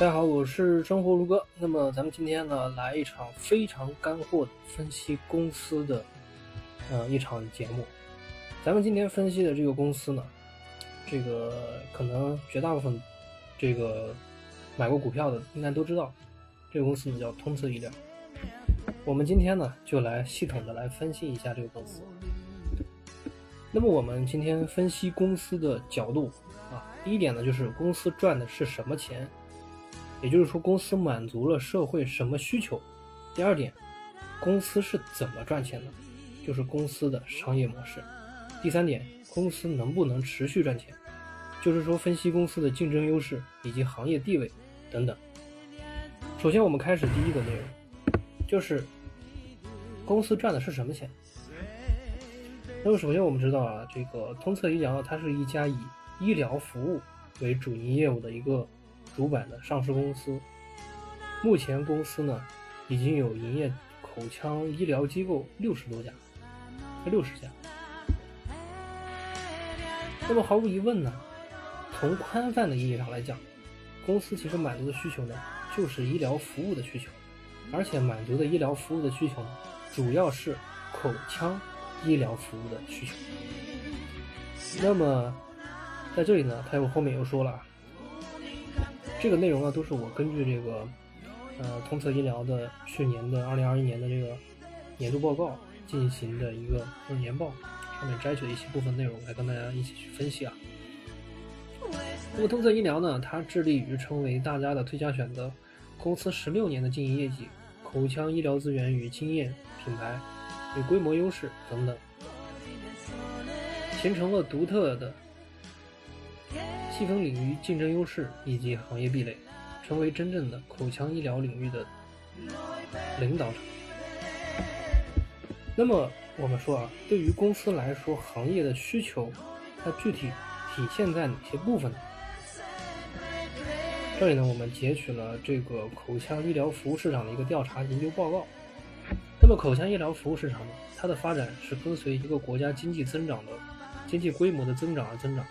大家好，我是生活如歌。那么咱们今天呢，来一场非常干货的分析公司的，呃，一场节目。咱们今天分析的这个公司呢，这个可能绝大部分这个买过股票的应该都知道，这个公司呢叫通策医疗。我们今天呢就来系统的来分析一下这个公司。那么我们今天分析公司的角度啊，第一点呢就是公司赚的是什么钱。也就是说，公司满足了社会什么需求？第二点，公司是怎么赚钱的？就是公司的商业模式。第三点，公司能不能持续赚钱？就是说，分析公司的竞争优势以及行业地位等等。首先，我们开始第一个内容，就是公司赚的是什么钱？那么，首先我们知道啊，这个通策医疗它是一家以医疗服务为主营业务的一个。主板的上市公司，目前公司呢已经有营业口腔医疗机构六十多家，六十家。那么毫无疑问呢，从宽泛的意义上来讲，公司其实满足的需求呢就是医疗服务的需求，而且满足的医疗服务的需求呢主要是口腔医疗服务的需求。那么在这里呢，他又后面又说了。这个内容呢，都是我根据这个，呃，通策医疗的去年的二零二一年的这个年度报告进行的一个就是年报，上面摘取的一些部分内容来跟大家一起去分析啊。那么通策医疗呢，它致力于成为大家的最佳选择，公司十六年的经营业绩、口腔医疗资源与经验、品牌与规模优势等等，形成了独特的。细分领域竞争优势以及行业壁垒，成为真正的口腔医疗领域的领导者。那么我们说啊，对于公司来说，行业的需求它具体体现在哪些部分呢？这里呢，我们截取了这个口腔医疗服务市场的一个调查研究报告。那么口腔医疗服务市场呢，它的发展是跟随一个国家经济增长的经济规模的增长而增长。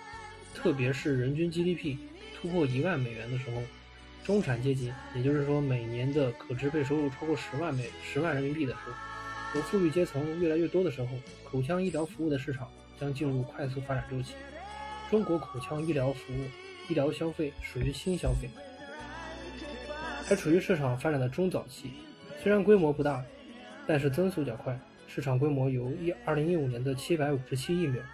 特别是人均 GDP 突破一万美元的时候，中产阶级，也就是说每年的可支配收入超过十万美十万人民币的时候，和富裕阶层越来越多的时候，口腔医疗服务的市场将进入快速发展周期。中国口腔医疗服务、医疗消费属于新消费，还处于市场发展的中早期。虽然规模不大，但是增速较快，市场规模由一二零一五年的七百五十七亿美元。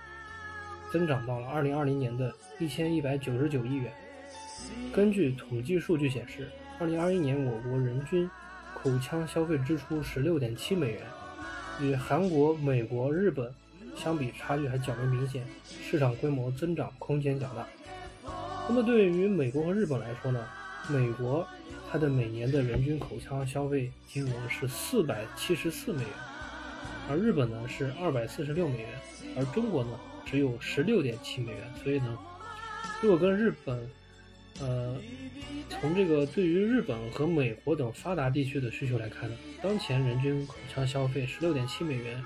增长到了二零二零年的一千一百九十九亿元。根据统计数据显示，二零二一年我国人均口腔消费支出十六点七美元，与韩国、美国、日本相比差距还较为明显，市场规模增长空间较大。那么对于美国和日本来说呢？美国它的每年的人均口腔消费金额是四百七十四美元，而日本呢是二百四十六美元，而中国呢？只有十六点七美元，所以呢，如果跟日本，呃，从这个对于日本和美国等发达地区的需求来看呢，当前人均口腔消费十六点七美元，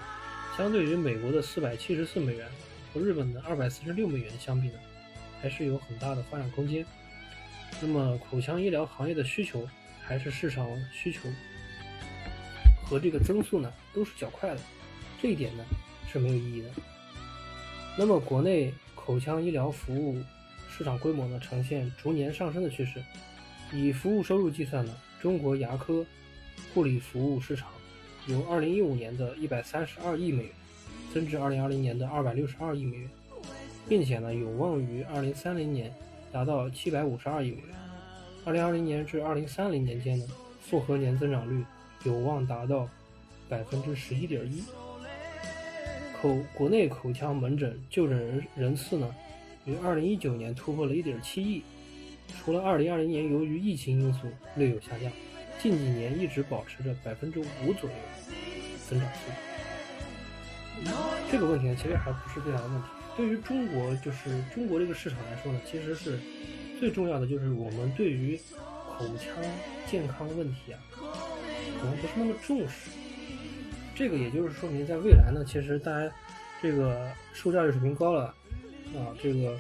相对于美国的四百七十四美元和日本的二百四十六美元相比呢，还是有很大的发展空间。那么，口腔医疗行业的需求还是市场需求和这个增速呢，都是较快的，这一点呢是没有意义的。那么，国内口腔医疗服务市场规模呢，呈现逐年上升的趋势。以服务收入计算呢，中国牙科护理服务市场由2015年的132亿美元增至2020年的262亿美元，并且呢，有望于2030年达到752亿美元。2020年至2030年间呢，复合年增长率有望达到百分之十一点一。口国内口腔门诊就诊人人次呢，于二零一九年突破了一点七亿。除了二零二零年由于疫情因素略有下降，近几年一直保持着百分之五左右增长速度。这个问题呢，其实还不是最大的问题。对于中国，就是中国这个市场来说呢，其实是最重要的，就是我们对于口腔健康问题啊，可能不是那么重视。这个也就是说明，在未来呢，其实大家这个受教育水平高了啊，这个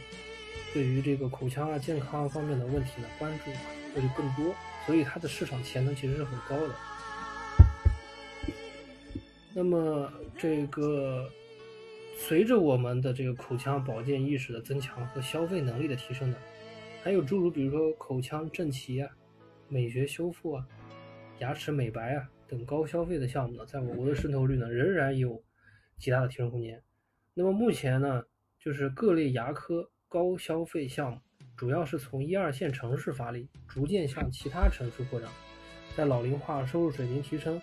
对于这个口腔啊健康方面的问题呢，关注那就更多，所以它的市场潜能其实是很高的。那么这个随着我们的这个口腔保健意识的增强和消费能力的提升呢，还有诸如比如说口腔正畸啊、美学修复啊、牙齿美白啊等高消费的项目呢，在我国的渗透率呢仍然有极大的提升空间。那么目前呢，就是各类牙科高消费项目，主要是从一二线城市发力，逐渐向其他城市扩张。在老龄化、收入水平提升、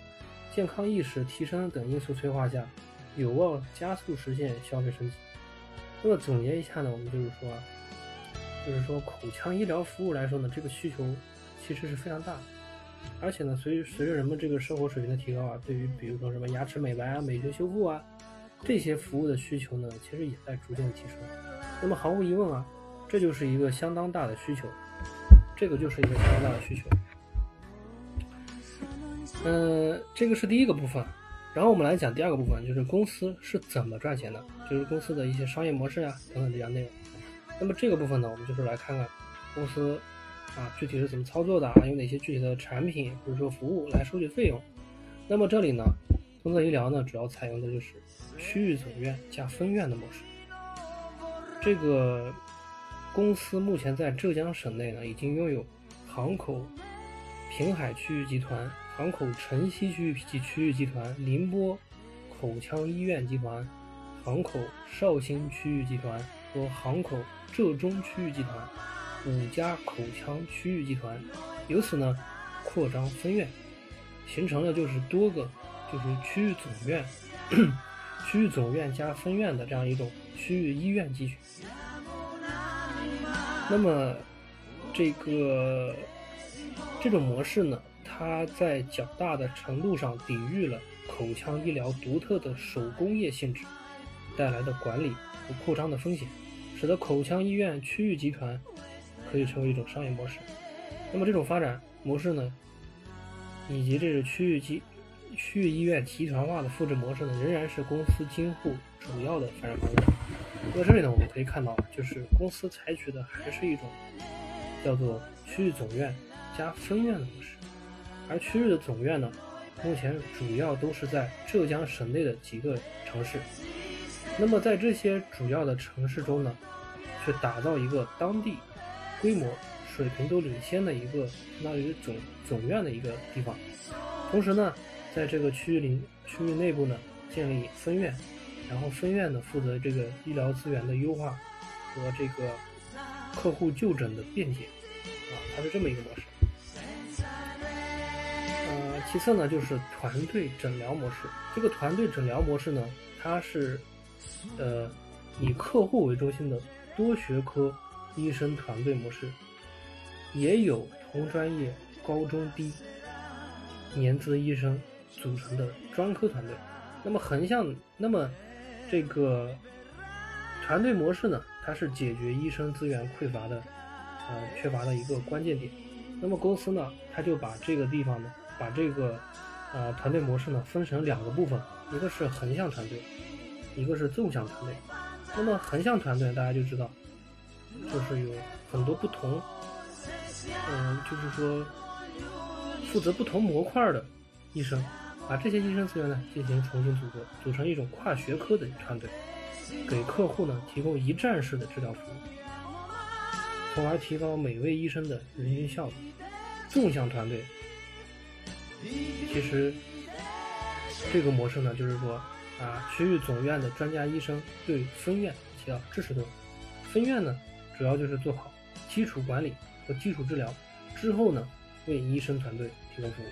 健康意识提升等因素催化下，有望加速实现消费升级。那么总结一下呢，我们就是说，就是说口腔医疗服务来说呢，这个需求其实是非常大的。而且呢，随随着人们这个生活水平的提高啊，对于比如说什么牙齿美白啊、美学修复啊。这些服务的需求呢，其实也在逐渐的提升。那么毫无疑问啊，这就是一个相当大的需求，这个就是一个相当大的需求。嗯，这个是第一个部分。然后我们来讲第二个部分，就是公司是怎么赚钱的，就是公司的一些商业模式呀等等这样内容。那么这个部分呢，我们就是来看看公司啊具体是怎么操作的啊，有哪些具体的产品或者说服务来收取费用。那么这里呢，通策医疗呢主要采用的就是。区域总院加分院的模式，这个公司目前在浙江省内呢，已经拥有航口平海区域集团、航口城西区域及区域集团、宁波口腔医院集团、航口绍兴区域集团和航口浙中区域集团五家口腔区域集团，由此呢扩张分院，形成了就是多个就是区域总院。区域总院加分院的这样一种区域医院集群，那么这个这种模式呢，它在较大的程度上抵御了口腔医疗独特的手工业性质带来的管理和扩张的风险，使得口腔医院区域集团可以成为一种商业模式。那么这种发展模式呢，以及这个区域集。区域医院集团化的复制模式呢，仍然是公司今后主要的发展方向。那么这里呢，我们可以看到，就是公司采取的还是一种叫做区域总院加分院的模式。而区域的总院呢，目前主要都是在浙江省内的几个城市。那么在这些主要的城市中呢，去打造一个当地规模、水平都领先的一个相当于总总院的一个地方。同时呢，在这个区域里，区域内部呢，建立分院，然后分院呢负责这个医疗资源的优化和这个客户就诊的便捷，啊，它是这么一个模式。呃，其次呢就是团队诊疗模式。这个团队诊疗模式呢，它是呃以客户为中心的多学科医生团队模式，也有同专业高中低年资医生。组成的专科团队，那么横向，那么这个团队模式呢，它是解决医生资源匮乏的，呃，缺乏的一个关键点。那么公司呢，它就把这个地方呢，把这个呃团队模式呢，分成两个部分，一个是横向团队，一个是纵向团队。那么横向团队大家就知道，就是有很多不同，嗯，就是说负责不同模块的医生。把这些医生资源呢进行重新组合，组成一种跨学科的团队，给客户呢提供一站式的治疗服务，从而提高每位医生的人均效率。纵向团队，其实这个模式呢，就是说啊，区域总院的专家医生对分院起到支持作用，分院呢主要就是做好基础管理和基础治疗，之后呢为医生团队提供服务。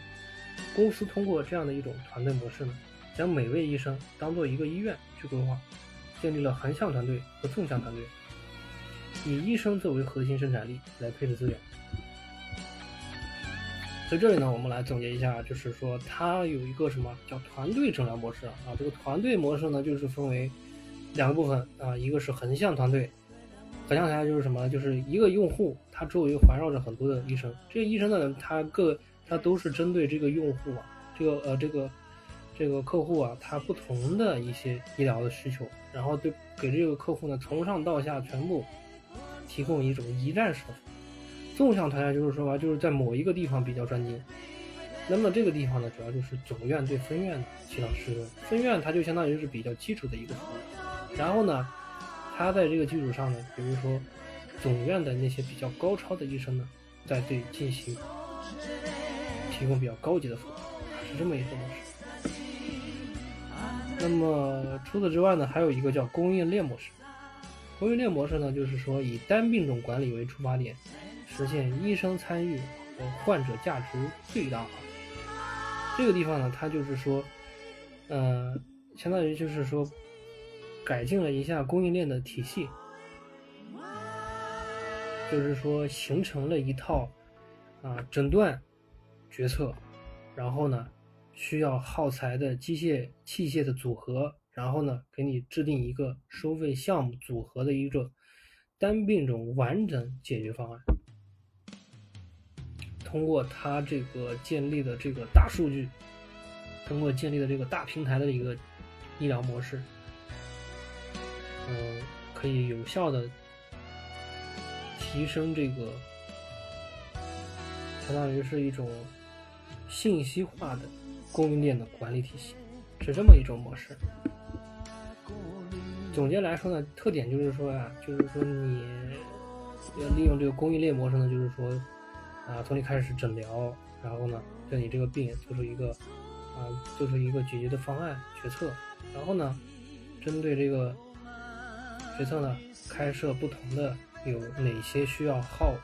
公司通过这样的一种团队模式呢，将每位医生当做一个医院去规划，建立了横向团队和纵向团队，以医生作为核心生产力来配置资源。所以这里呢，我们来总结一下，就是说它有一个什么叫团队诊疗模式啊？这个团队模式呢，就是分为两个部分啊，一个是横向团队，横向团队就是什么？就是一个用户，他周围环绕着很多的医生，这些医生呢，他各。他都是针对这个用户啊，这个呃这个这个客户啊，他不同的一些医疗的需求，然后对给这个客户呢从上到下全部提供一种一站式的服务。纵向团队就是说吧，就是在某一个地方比较专精。那么这个地方呢，主要就是总院对分院起到施工。分院它就相当于是比较基础的一个服务。然后呢，它在这个基础上呢，比如说总院的那些比较高超的医生呢，在对进行提供比较高级的服务，是这么一个模式。那么除此之外呢，还有一个叫供应链模式。供应链模式呢，就是说以单病种管理为出发点，实现医生参与和患者价值最大化。这个地方呢，它就是说，呃，相当于就是说，改进了一下供应链的体系，就是说形成了一套啊诊断决策，然后呢，需要耗材的机械器械的组合。然后呢，给你制定一个收费项目组合的一个单病种完整解决方案。通过它这个建立的这个大数据，通过建立的这个大平台的一个医疗模式，嗯，可以有效的提升这个，相当于是一种信息化的供应链的管理体系，是这么一种模式。总结来说呢，特点就是说啊，就是说你要利用这个供应链模式呢，就是说啊，从你开始诊疗，然后呢，对你这个病做出一个啊，做出一个解决的方案决策，然后呢，针对这个决策呢，开设不同的有哪些需要耗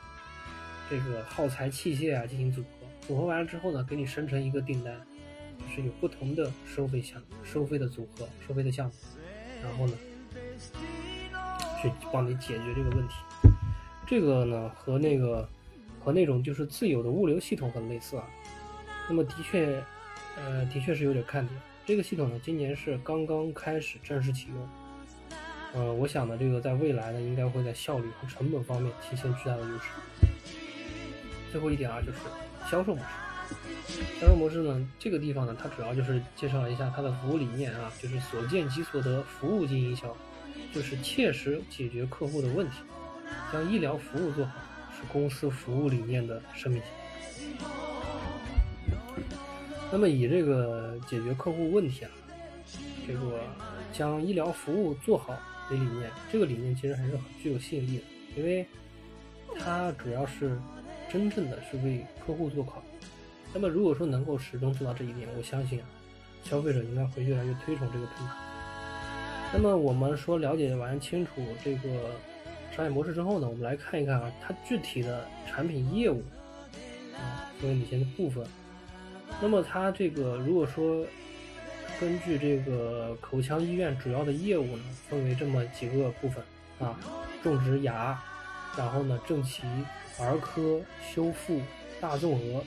这个耗材器械啊进行组合，组合完了之后呢，给你生成一个订单，是有不同的收费项、收费的组合、收费的项目，然后呢。去帮你解决这个问题，这个呢和那个和那种就是自有的物流系统很类似啊。那么的确，呃，的确是有点看点。这个系统呢，今年是刚刚开始正式启用。呃，我想呢，这个在未来呢，应该会在效率和成本方面体现巨大的优势。最后一点啊，就是销售模式。销售模式呢，这个地方呢，它主要就是介绍了一下它的服务理念啊，就是所见即所得，服务经营销。就是切实解决客户的问题，将医疗服务做好，是公司服务理念的生命线。那么以这个解决客户问题啊，这个将医疗服务做好理念，这个理念其实还是很具有吸引力的，因为它主要是真正的是为客户做好。那么如果说能够始终做到这一点，我相信啊，消费者应该会越来越推崇这个品牌。那么我们说了解完清楚这个商业模式之后呢，我们来看一看啊，它具体的产品业务啊作为哪些的部分。那么它这个如果说根据这个口腔医院主要的业务呢，分为这么几个部分啊，种植牙，然后呢正畸、儿科、修复、大综合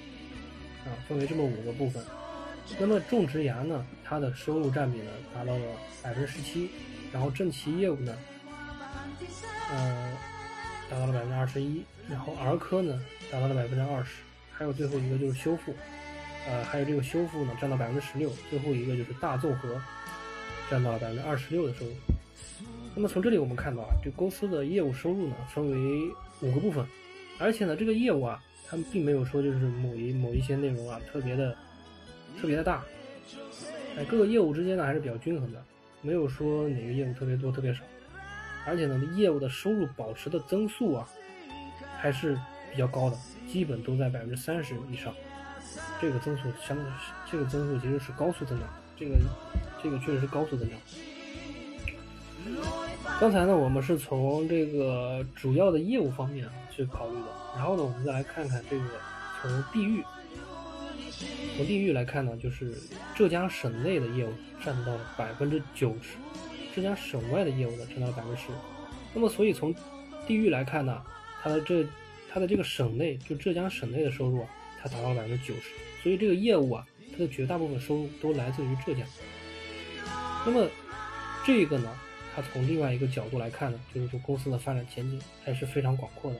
啊，分为这么五个部分。那么种植牙呢，它的收入占比呢达到了百分之十七，然后正畸业务呢，呃，达到了百分之二十一，然后儿科呢达到了百分之二十，还有最后一个就是修复，呃，还有这个修复呢占到百分之十六，最后一个就是大综合，占到了百分之二十六的收入。那么从这里我们看到啊，这公司的业务收入呢分为五个部分，而且呢这个业务啊，他们并没有说就是某一某一些内容啊特别的。特别的大，哎，各个业务之间呢还是比较均衡的，没有说哪个业务特别多特别少，而且呢，业务的收入保持的增速啊，还是比较高的，基本都在百分之三十以上，这个增速相当，这个增速其实是高速增长，这个这个确实是高速增长。刚才呢，我们是从这个主要的业务方面去考虑的，然后呢，我们再来看看这个从地域。从地域来看呢，就是浙江省内的业务占到了百分之九十，浙江省外的业务呢占到了百分之十。那么，所以从地域来看呢，它的这它的这个省内，就浙江省内的收入啊，它达到百分之九十。所以这个业务啊，它的绝大部分收入都来自于浙江。那么这个呢，它从另外一个角度来看呢，就是说公司的发展前景还是非常广阔的，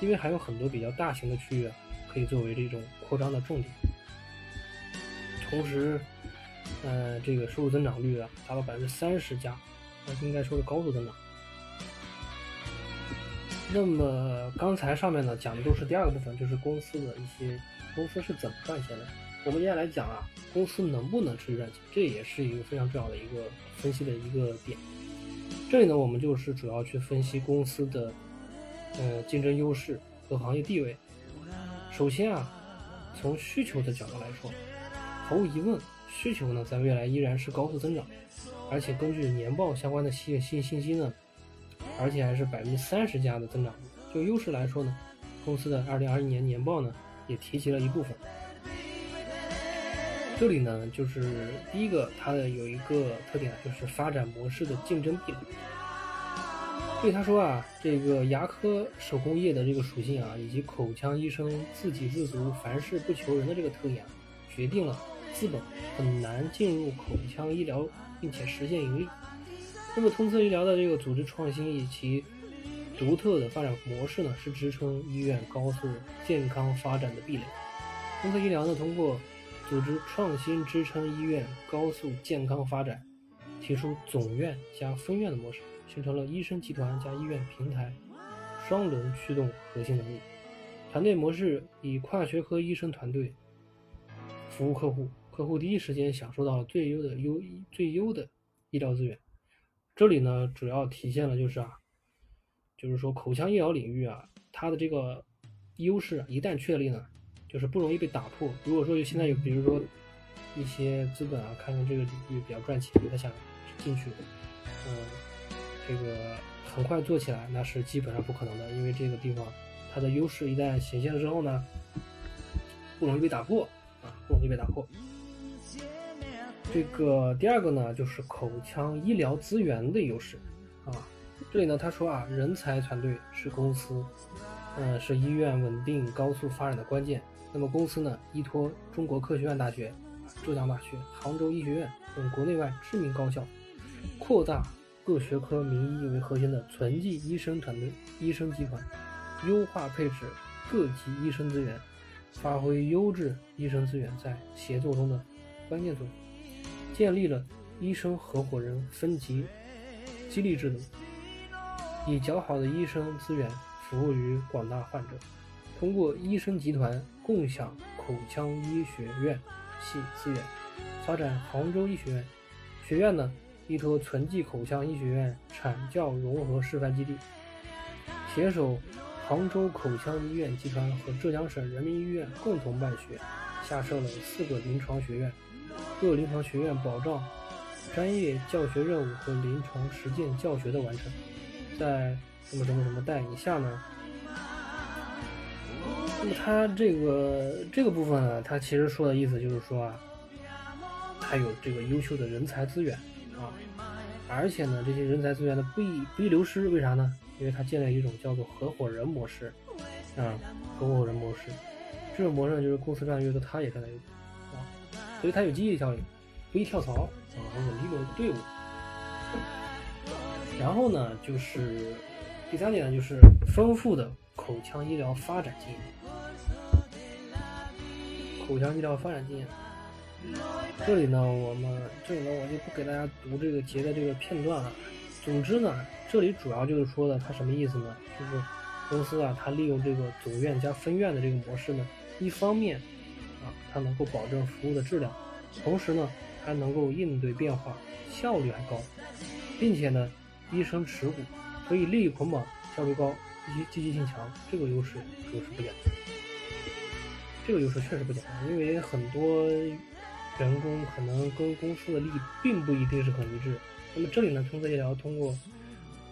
因为还有很多比较大型的区域啊，可以作为这种扩张的重点。同时，呃，这个收入增长率啊，达到百分之三十加，那应该说是高速增长。那么刚才上面呢讲的都是第二个部分，就是公司的一些公司是怎么赚钱的。我们接下来讲啊，公司能不能持续赚钱，这也是一个非常重要的一个分析的一个点。这里呢，我们就是主要去分析公司的呃竞争优势和行业地位。首先啊，从需求的角度来说，毫无疑问，需求呢在未来依然是高速增长，而且根据年报相关的信信信息呢。而且还是百分之三十加的增长。就优势来说呢，公司的二零二一年年报呢也提及了一部分。这里呢就是第一个，它的有一个特点就是发展模式的竞争壁垒。所以他说啊，这个牙科手工业的这个属性啊，以及口腔医生自给自足、凡事不求人的这个特点啊，决定了资本很难进入口腔医疗，并且实现盈利。那么，通策医疗的这个组织创新以及独特的发展模式呢，是支撑医院高速健康发展的壁垒。通策医疗呢，通过组织创新支撑医院高速健康发展，提出总院加分院的模式，形成了医生集团加医院平台双轮驱动核心能力。团队模式以跨学科医生团队服务客户，客户第一时间享受到了最优的优最优的医疗资源。这里呢，主要体现了就是啊，就是说口腔医疗领域啊，它的这个优势一旦确立呢，就是不容易被打破。如果说现在有，比如说一些资本啊，看看这个领域比较赚钱，他想进去，嗯，这个很快做起来，那是基本上不可能的，因为这个地方它的优势一旦显现了之后呢，不容易被打破啊，不容易被打破。这个第二个呢，就是口腔医疗资源的优势啊。这里呢，他说啊，人才团队是公司，嗯，是医院稳定高速发展的关键。那么公司呢，依托中国科学院大学、浙江大学、杭州医学院等国内外知名高校，扩大各学科名医为核心的存技医生团队、医生集团，优化配置各级医生资源，发挥优质医生资源在协作中的关键作用。建立了医生合伙人分级激励制度，以较好的医生资源服务于广大患者。通过医生集团共享口腔医学院系资源，发展杭州医学院。学院呢，依托存济口腔医学院产教融合示范基地，携手杭州口腔医院集团和浙江省人民医院共同办学，下设了四个临床学院。各临床学院保障专业教学任务和临床实践教学的完成，在什么什么什么带以下呢？那么它这个这个部分呢，它其实说的意思就是说啊，它有这个优秀的人才资源啊，而且呢，这些人才资源呢不易不易流失，为啥呢？因为它建立一种叫做合伙人模式啊，合伙人模式，这种模式就是公司赚的越多，他也赚的越多。所以它有激励效应，不易跳槽啊，稳定的队伍。然后呢，就是第三点呢，就是丰富的口腔医疗发展经验。口腔医疗发展经验，这里呢，我们这里呢，我就不给大家读这个节的这个片段了。总之呢，这里主要就是说的，它什么意思呢？就是公司啊，它利用这个总院加分院的这个模式呢，一方面。啊，它能够保证服务的质量，同时呢，还能够应对变化，效率还高，并且呢，医生持股，所以利益捆绑，效率高，积极积极性强，这个优势可是不简单。这个优势确实不简单，因为很多员工可能跟公司的利益并不一定是很一致。那么这里呢，通策医疗通过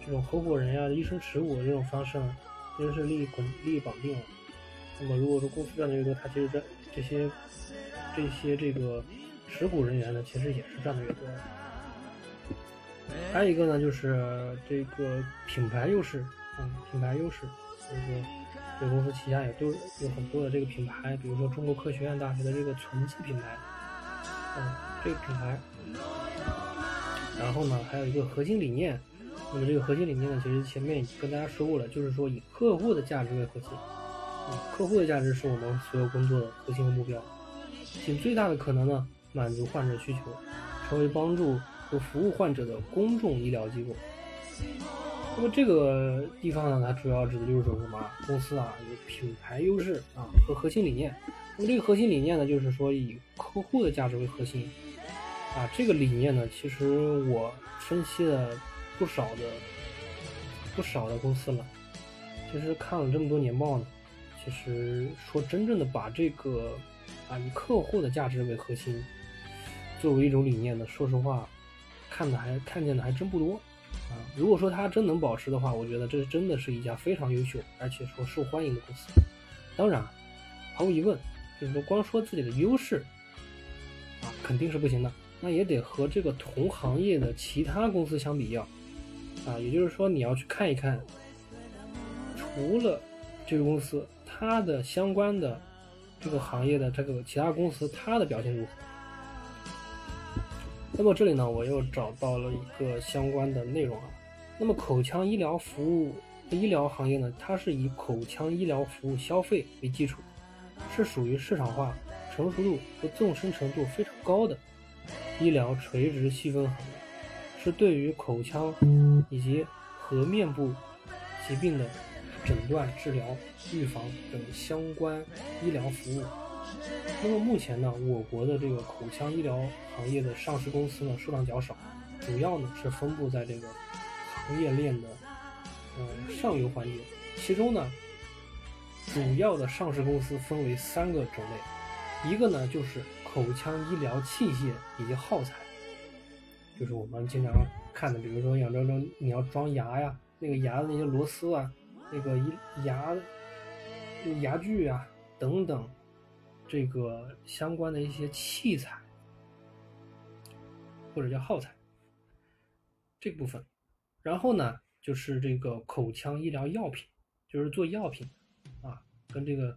这种合伙人呀、医生持股这种方式呢，其实是利益捆利益绑定了。那么如果说公司赚的越多，他其实在。这些这些这个持股人员呢，其实也是赚的越多。还有一个呢，就是这个品牌优势，嗯，品牌优势，就是说，这公司旗下也都有很多的这个品牌，比如说中国科学院大学的这个存记品牌，嗯，这个品牌。然后呢，还有一个核心理念，那么这个核心理念呢，其实前面已经跟大家说过了，就是说以客户的价值为核心。客户的价值是我们所有工作的核心和目标，尽最大的可能呢满足患者需求，成为帮助和服务患者的公众医疗机构。那么这个地方呢，它主要指的就是说什么？公司啊有品牌优势啊和核心理念。那么这个核心理念呢，就是说以客户的价值为核心啊。这个理念呢，其实我分析了不少的不少的公司了。其实看了这么多年报呢，其实说真正的把这个啊以客户的价值为核心作为一种理念的，说实话，看的还看见的还真不多。啊，如果说它真能保持的话，我觉得这真的是一家非常优秀而且说受欢迎的公司。当然，毫无疑问，就是说光说自己的优势，啊，肯定是不行的。那也得和这个同行业的其他公司相比较，啊，也就是说你要去看一看，除了这个公司，它的相关的这个行业的这个其他公司，它的表现如何。那么这里呢，我又找到了一个相关的内容啊。那么口腔医疗服务医疗行业呢，它是以口腔医疗服务消费为基础，是属于市场化、成熟度和纵深程度非常高的医疗垂直细分行业，是对于口腔以及颌面部疾病的诊断、治疗、预防等相关医疗服务。那么目前呢，我国的这个口腔医疗行业的上市公司呢数量较少，主要呢是分布在这个行业链的呃上游环节。其中呢，主要的上市公司分为三个种类，一个呢就是口腔医疗器械以及耗材，就是我们经常看的，比如说养装装你要装牙呀，那个牙的那些螺丝啊，那个牙牙具啊等等。这个相关的一些器材，或者叫耗材，这部分，然后呢，就是这个口腔医疗药品，就是做药品，啊，跟这个，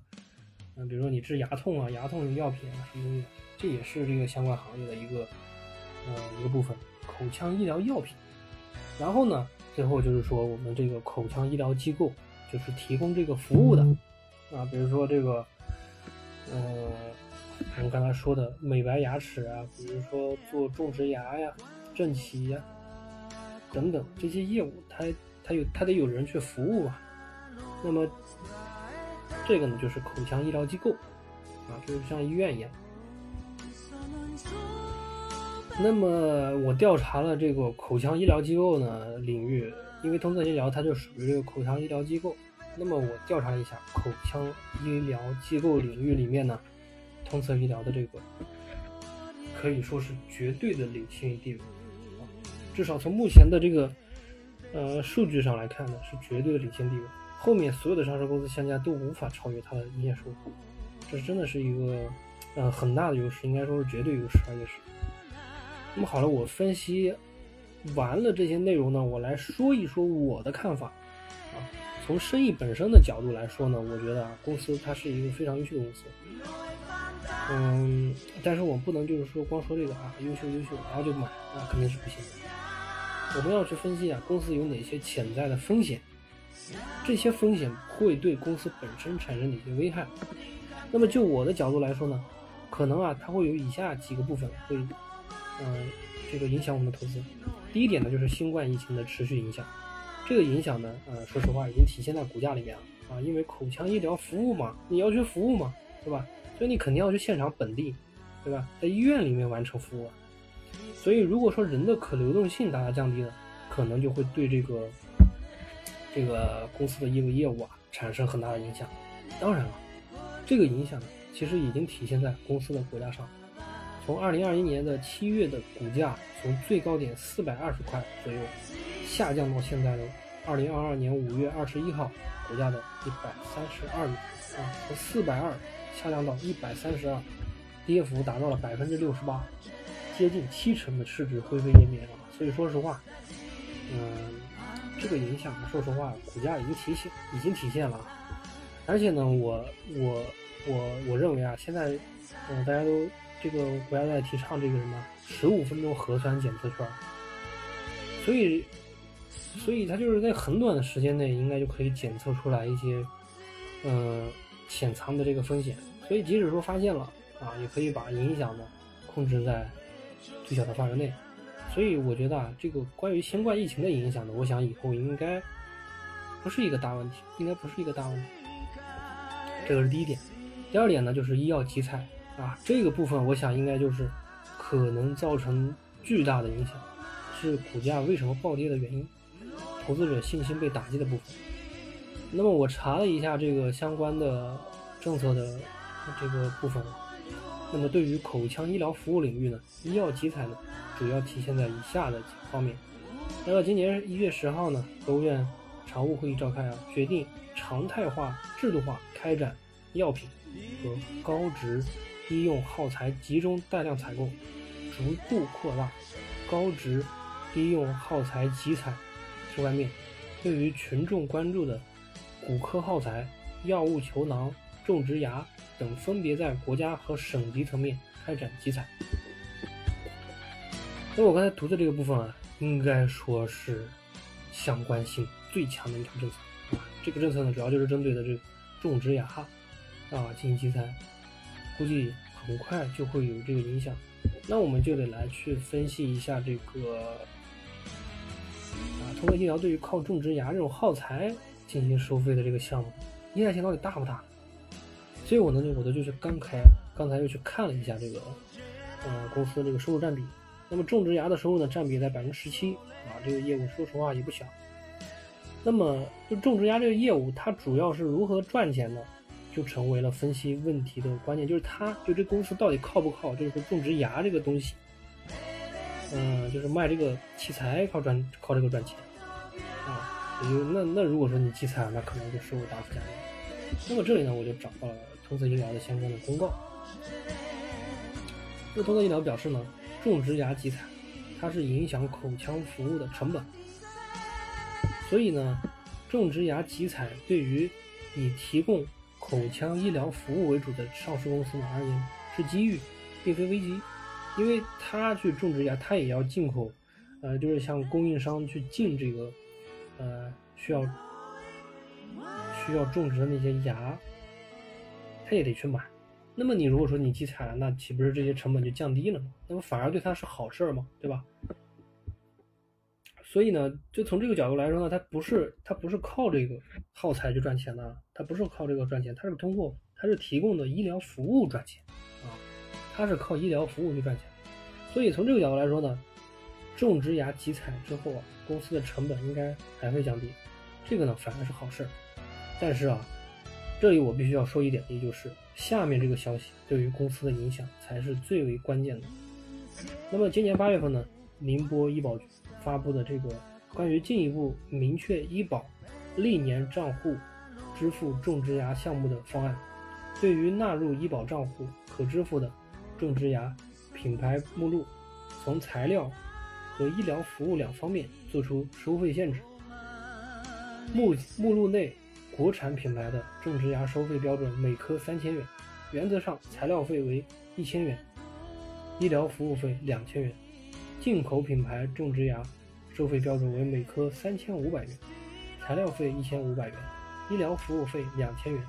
嗯，比如说你治牙痛啊，牙痛用药品啊什么东西，这也是这个相关行业的一个，呃，一个部分，口腔医疗药品。然后呢，最后就是说我们这个口腔医疗机构，就是提供这个服务的，啊，比如说这个。嗯，我们刚才说的美白牙齿啊，比如说做种植牙呀、正畸呀等等这些业务，它它有它得有人去服务啊。那么这个呢，就是口腔医疗机构啊，就是像医院一样。那么我调查了这个口腔医疗机构呢领域，因为通策医疗它就属于这个口腔医疗机构。那么我调查一下口腔医疗机构领域里面呢，通策医疗的这个可以说是绝对的领先地位，至少从目前的这个呃数据上来看呢，是绝对的领先地位。后面所有的上市公司相加都无法超越它的营业收入，这真的是一个呃很大的优势，应该说是绝对优势，而且是。那么好了，我分析完了这些内容呢，我来说一说我的看法。从生意本身的角度来说呢，我觉得啊，公司它是一个非常优秀的公司。嗯，但是我不能就是说光说这个啊，优秀优秀，然后就买，那肯定是不行的。我们要去分析啊，公司有哪些潜在的风险，这些风险会对公司本身产生哪些危害。那么就我的角度来说呢，可能啊，它会有以下几个部分会，嗯，这个影响我们的投资。第一点呢，就是新冠疫情的持续影响。这个影响呢，呃，说实话已经体现在股价里面了啊，因为口腔医疗服务嘛，你要去服务嘛，对吧？所以你肯定要去现场本地，对吧？在医院里面完成服务。所以如果说人的可流动性大大降低了，可能就会对这个这个公司的业务业务啊产生很大的影响。当然了，这个影响呢，其实已经体现在公司的股价上。从二零二一年的七月的股价，从最高点四百二十块左右。下降到现在的二零二二年五月二十一号，股价的一百三十二元啊，从四百二下降到一百三十二，跌幅达到了百分之六十八，接近七成的市值灰飞烟灭啊。所以说实话，嗯，这个影响，说实话，股价已经体现，已经体现了。而且呢，我我我我认为啊，现在嗯，大家都这个国家在提倡这个什么十五分钟核酸检测圈，所以。所以它就是在很短的时间内，应该就可以检测出来一些，嗯，潜藏的这个风险。所以即使说发现了啊，也可以把影响呢控制在最小的范围内。所以我觉得啊，这个关于新冠疫情的影响呢，我想以后应该不是一个大问题，应该不是一个大问题。这个是第一点。第二点呢，就是医药集采啊，这个部分我想应该就是可能造成巨大的影响，是股价为什么暴跌的原因，投资者信心被打击的部分。那么我查了一下这个相关的政策的这个部分，那么对于口腔医疗服务领域呢，医药集采呢，主要体现在以下的几方面。那么今年一月十号呢，国务院常务会议召开啊，决定常态化、制度化开展药品。和高值医用耗材集中带量采购，逐步扩大高值医用耗材集采覆盖面。对于群众关注的骨科耗材、药物球囊、种植牙等，分别在国家和省级层面开展集采。那我刚才读的这个部分啊，应该说是相关性最强的一条政策。这个政策呢，主要就是针对的这个种植牙。啊，进行集采，估计很快就会有这个影响。那我们就得来去分析一下这个啊，通过医疗对于靠种植牙这种耗材进行收费的这个项目，依赖性到底大不大？所以我呢，我的就是刚开，刚才又去看了一下这个呃公司这个收入占比。那么种植牙的收入呢，占比在百分之十七啊，这个业务说实话也不小。那么就种植牙这个业务，它主要是如何赚钱的？就成为了分析问题的关键，就是它，就这公司到底靠不靠？就是种植牙这个东西，嗯，就是卖这个器材靠赚，靠这个赚钱也就那那如果说你集采，那可能就收入大幅下降。那么这里呢，我就找到了通策医疗的相关的公告。这通策医疗表示呢，种植牙集采，它是影响口腔服务的成本，所以呢，种植牙集采对于以提供口腔医疗服务为主的上市公司呢而言是机遇，并非危机，因为他去种植牙，他也要进口，呃，就是向供应商去进这个，呃，需要需要种植的那些牙，他也得去买。那么你如果说你集采了，那岂不是这些成本就降低了吗？那么反而对他是好事儿吗？对吧？所以呢，就从这个角度来说呢，他不是他不是靠这个耗材去赚钱的，他不是靠这个赚钱，他是通过他是提供的医疗服务赚钱啊，他是靠医疗服务去赚钱。所以从这个角度来说呢，种植牙集采之后啊，公司的成本应该还会降低，这个呢反而是好事。但是啊，这里我必须要说一点，也就是下面这个消息对于公司的影响才是最为关键的。那么今年八月份呢，宁波医保局。发布的这个关于进一步明确医保历年账户支付种植牙项目的方案，对于纳入医保账户可支付的种植牙品牌目录，从材料和医疗服务两方面做出收费限制。目目录内国产品牌的种植牙收费标准每颗三千元，原则上材料费为一千元，医疗服务费两千元。进口品牌种植牙收费标准为每颗三千五百元，材料费一千五百元，医疗服务费两千元。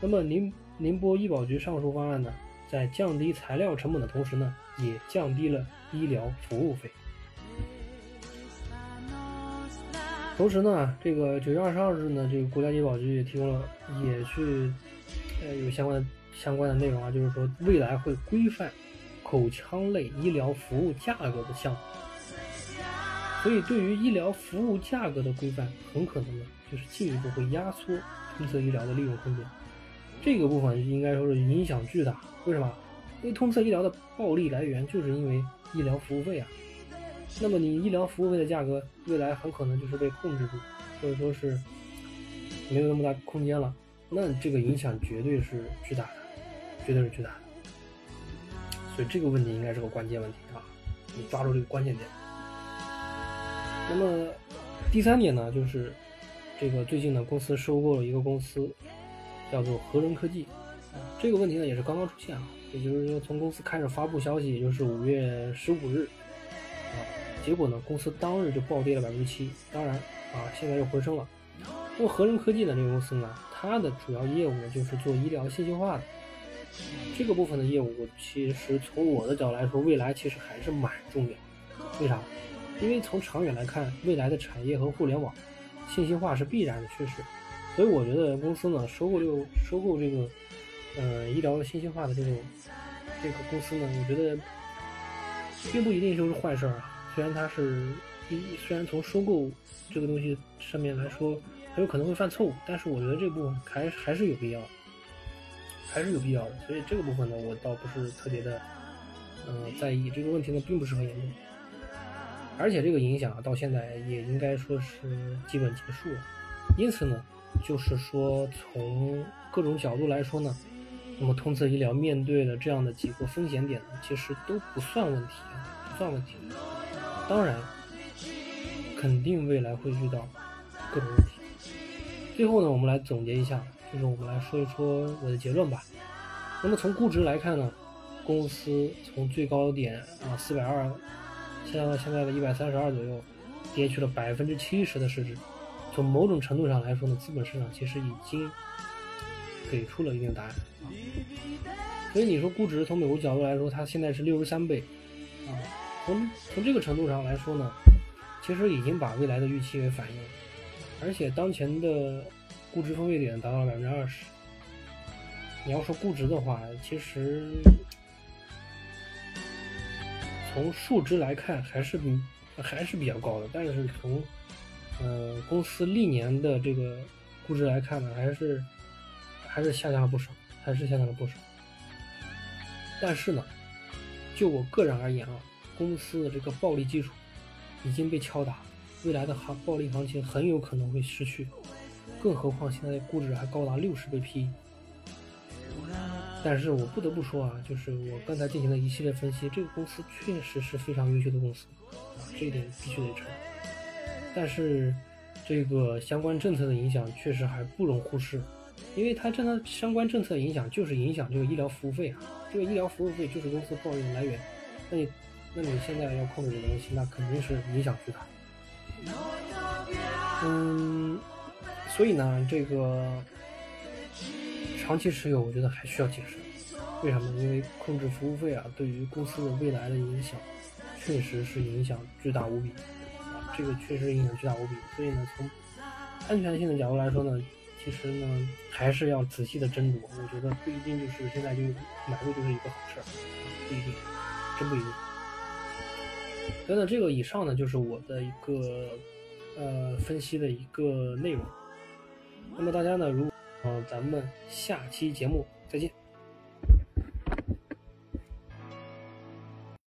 那么宁宁波医保局上述方案呢，在降低材料成本的同时呢，也降低了医疗服务费。同时呢，这个九月二十二日呢，这个国家医保局也提供了，也去呃有相关相关的内容啊，就是说未来会规范。口腔类医疗服务价格的项目，所以对于医疗服务价格的规范，很可能呢就是进一步会压缩通策医疗的利润空间。这个部分应该说是影响巨大。为什么？因为通策医疗的暴利来源就是因为医疗服务费啊。那么你医疗服务费的价格未来很可能就是被控制住，或者说是没有那么大空间了。那这个影响绝对是巨大的，绝对是巨大的。所以这个问题应该是个关键问题啊，你抓住这个关键点。那么第三点呢，就是这个最近呢，公司收购了一个公司，叫做和仁科技。这个问题呢也是刚刚出现啊，也就是说从公司开始发布消息，也就是五月十五日啊，结果呢，公司当日就暴跌了百分之七。当然啊，现在又回升了。那么和人科技呢这个公司呢，它的主要业务呢就是做医疗信息化的。这个部分的业务，其实从我的角度来说，未来其实还是蛮重要。为啥？因为从长远来看，未来的产业和互联网信息化是必然的趋势，所以我觉得公司呢收购就收购这个呃医疗信息化的这种这个公司呢，我觉得并不一定就是坏事儿啊。虽然它是一虽然从收购这个东西上面来说，很有可能会犯错误，但是我觉得这部分还还是有必要，还是有必要的。所以这个部分呢，我倒不是特别的呃在意这个问题呢，并不是很严重。而且这个影响到现在也应该说是基本结束了，因此呢，就是说从各种角度来说呢，那么通策医疗面对的这样的几个风险点呢，其实都不算问题，不算问题。当然，肯定未来会遇到各种问题。最后呢，我们来总结一下，就是我们来说一说我的结论吧。那么从估值来看呢，公司从最高点啊四百二。现在现在的一百三十二左右，跌去了百分之七十的市值。从某种程度上来说呢，资本市场其实已经给出了一定答案啊。所以你说估值从美国角度来说，它现在是六十三倍啊。从从这个程度上来说呢，其实已经把未来的预期给反映了，而且当前的估值分位点达到了百分之二十。你要说估值的话，其实。从数值来看，还是还是比较高的，但是从呃公司历年的这个估值来看呢，还是还是下降了不少，还是下降了不少。但是呢，就我个人而言啊，公司的这个暴利基础已经被敲打，未来的行暴利行情很有可能会失去，更何况现在估值还高达六十倍 PE。但是我不得不说啊，就是我刚才进行的一系列分析，这个公司确实是非常优秀的公司，啊，这一点必须得承认。但是，这个相关政策的影响确实还不容忽视，因为它这个相关政策影响就是影响这个医疗服务费啊，这个医疗服务费就是公司暴利的来源。那你，那你现在要控制这个东西，那肯定是影响巨大。嗯，所以呢，这个。长期持有，我觉得还需要谨慎。为什么？因为控制服务费啊，对于公司的未来的影响，确实是影响巨大无比啊！这个确实影响巨大无比。所以呢，从安全性的角度来说呢，其实呢，还是要仔细的斟酌。我觉得不一定就是现在就买入就是一个好事儿，不一定，真不一定。所以呢，这个以上呢，就是我的一个呃分析的一个内容。那么大家呢，如果嗯，咱们下期节目再见。